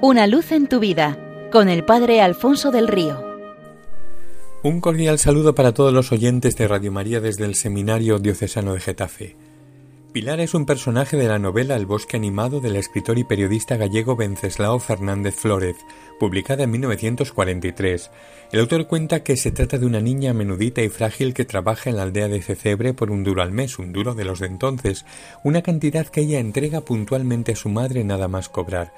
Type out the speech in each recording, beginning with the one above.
Una luz en tu vida con el Padre Alfonso del Río. Un cordial saludo para todos los oyentes de Radio María desde el Seminario Diocesano de Getafe. Pilar es un personaje de la novela El bosque animado del escritor y periodista gallego Venceslao Fernández Flórez, publicada en 1943. El autor cuenta que se trata de una niña menudita y frágil que trabaja en la aldea de Cecebre por un duro al mes, un duro de los de entonces, una cantidad que ella entrega puntualmente a su madre nada más cobrar.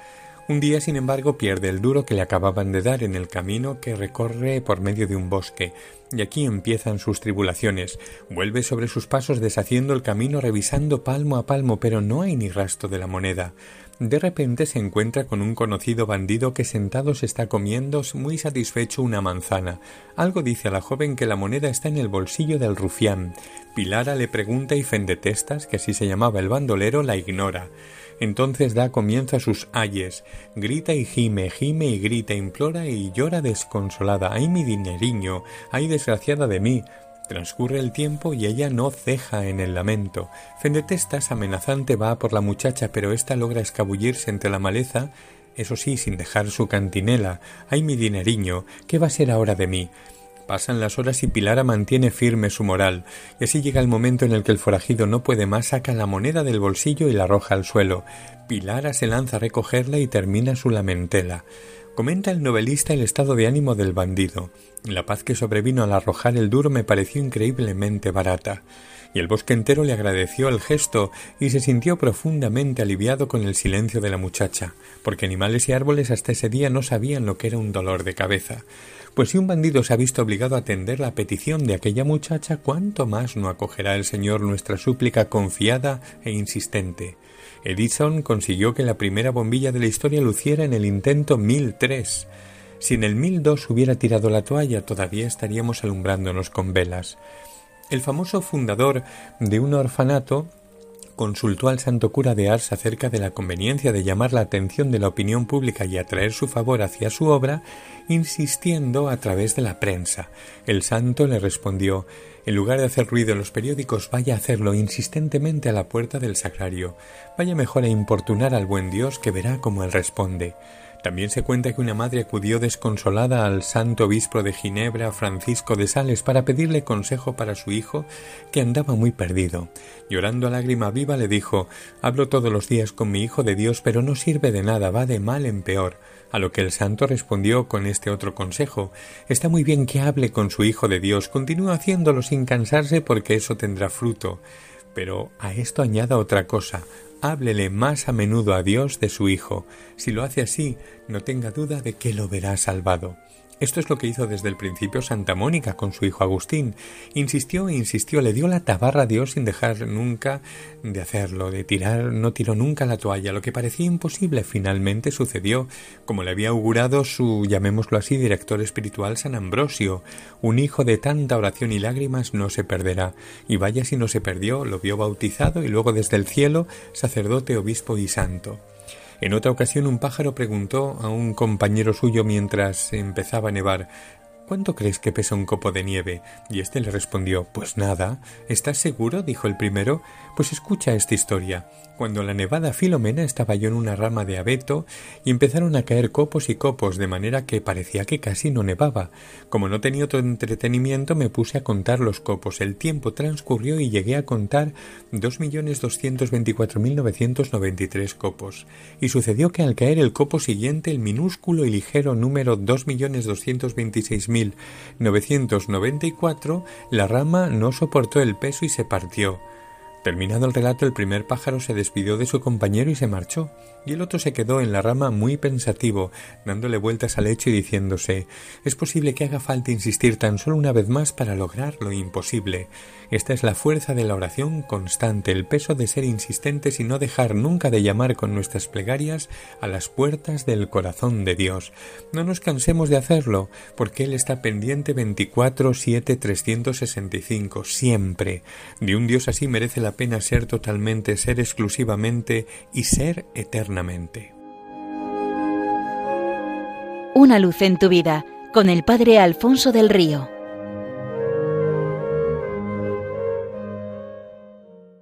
Un día, sin embargo, pierde el duro que le acababan de dar en el camino que recorre por medio de un bosque, y aquí empiezan sus tribulaciones. Vuelve sobre sus pasos deshaciendo el camino, revisando palmo a palmo, pero no hay ni rastro de la moneda. De repente se encuentra con un conocido bandido que sentado se está comiendo muy satisfecho una manzana. Algo dice a la joven que la moneda está en el bolsillo del rufián. Pilara le pregunta y Fendetestas, que así se llamaba el bandolero, la ignora. Entonces da comienzo a sus ayes, grita y gime, gime y grita, implora y llora desconsolada. ¡Ay, mi dineriño! ¡Ay, desgraciada de mí! Transcurre el tiempo y ella no ceja en el lamento. Fendetestas amenazante va por la muchacha, pero ésta logra escabullirse entre la maleza, eso sí, sin dejar su cantinela. ¡Ay, mi dineriño! ¿Qué va a ser ahora de mí? Pasan las horas y Pilara mantiene firme su moral, y así llega el momento en el que el forajido no puede más, saca la moneda del bolsillo y la arroja al suelo. Pilara se lanza a recogerla y termina su lamentela. Comenta el novelista el estado de ánimo del bandido. La paz que sobrevino al arrojar el duro me pareció increíblemente barata y el bosque entero le agradeció el gesto y se sintió profundamente aliviado con el silencio de la muchacha, porque animales y árboles hasta ese día no sabían lo que era un dolor de cabeza. Pues si un bandido se ha visto obligado a atender la petición de aquella muchacha, ¿cuánto más no acogerá el Señor nuestra súplica confiada e insistente? Edison consiguió que la primera bombilla de la historia luciera en el intento 1003. Si en el 1002 hubiera tirado la toalla, todavía estaríamos alumbrándonos con velas. El famoso fundador de un orfanato consultó al santo cura de Ars acerca de la conveniencia de llamar la atención de la opinión pública y atraer su favor hacia su obra, insistiendo a través de la prensa. El santo le respondió en lugar de hacer ruido en los periódicos, vaya a hacerlo insistentemente a la puerta del sagrario. Vaya mejor a importunar al buen Dios que verá cómo él responde. También se cuenta que una madre acudió desconsolada al santo obispo de Ginebra, Francisco de Sales, para pedirle consejo para su hijo, que andaba muy perdido. Llorando a lágrima viva le dijo Hablo todos los días con mi hijo de Dios, pero no sirve de nada, va de mal en peor. A lo que el santo respondió con este otro consejo Está muy bien que hable con su hijo de Dios, continúa haciéndolo sin cansarse porque eso tendrá fruto. Pero a esto añada otra cosa háblele más a menudo a Dios de su Hijo. Si lo hace así, no tenga duda de que lo verá salvado. Esto es lo que hizo desde el principio Santa Mónica con su hijo Agustín. Insistió e insistió, le dio la tabarra a Dios sin dejar nunca de hacerlo, de tirar, no tiró nunca la toalla. Lo que parecía imposible finalmente sucedió, como le había augurado su, llamémoslo así, director espiritual San Ambrosio. Un hijo de tanta oración y lágrimas no se perderá. Y vaya si no se perdió, lo vio bautizado y luego desde el cielo, sacerdote, obispo y santo. En otra ocasión un pájaro preguntó a un compañero suyo mientras empezaba a nevar ¿Cuánto crees que pesa un copo de nieve? Y éste le respondió Pues nada. ¿Estás seguro? dijo el primero. Pues escucha esta historia. Cuando la nevada Filomena estaba yo en una rama de abeto y empezaron a caer copos y copos de manera que parecía que casi no nevaba. Como no tenía otro entretenimiento me puse a contar los copos. El tiempo transcurrió y llegué a contar dos millones doscientos veinticuatro mil novecientos noventa y tres copos. Y sucedió que al caer el copo siguiente el minúsculo y ligero número dos millones doscientos veintiséis mil novecientos noventa y cuatro la rama no soportó el peso y se partió. Terminado el relato, el primer pájaro se despidió de su compañero y se marchó, y el otro se quedó en la rama muy pensativo, dándole vueltas al lecho y diciéndose Es posible que haga falta insistir tan solo una vez más para lograr lo imposible. Esta es la fuerza de la oración constante, el peso de ser insistentes y no dejar nunca de llamar con nuestras plegarias a las puertas del corazón de Dios. No nos cansemos de hacerlo, porque Él está pendiente 24, 7, 365, siempre. De un Dios así merece pena ser totalmente, ser exclusivamente y ser eternamente. Una luz en tu vida, con el Padre Alfonso del Río.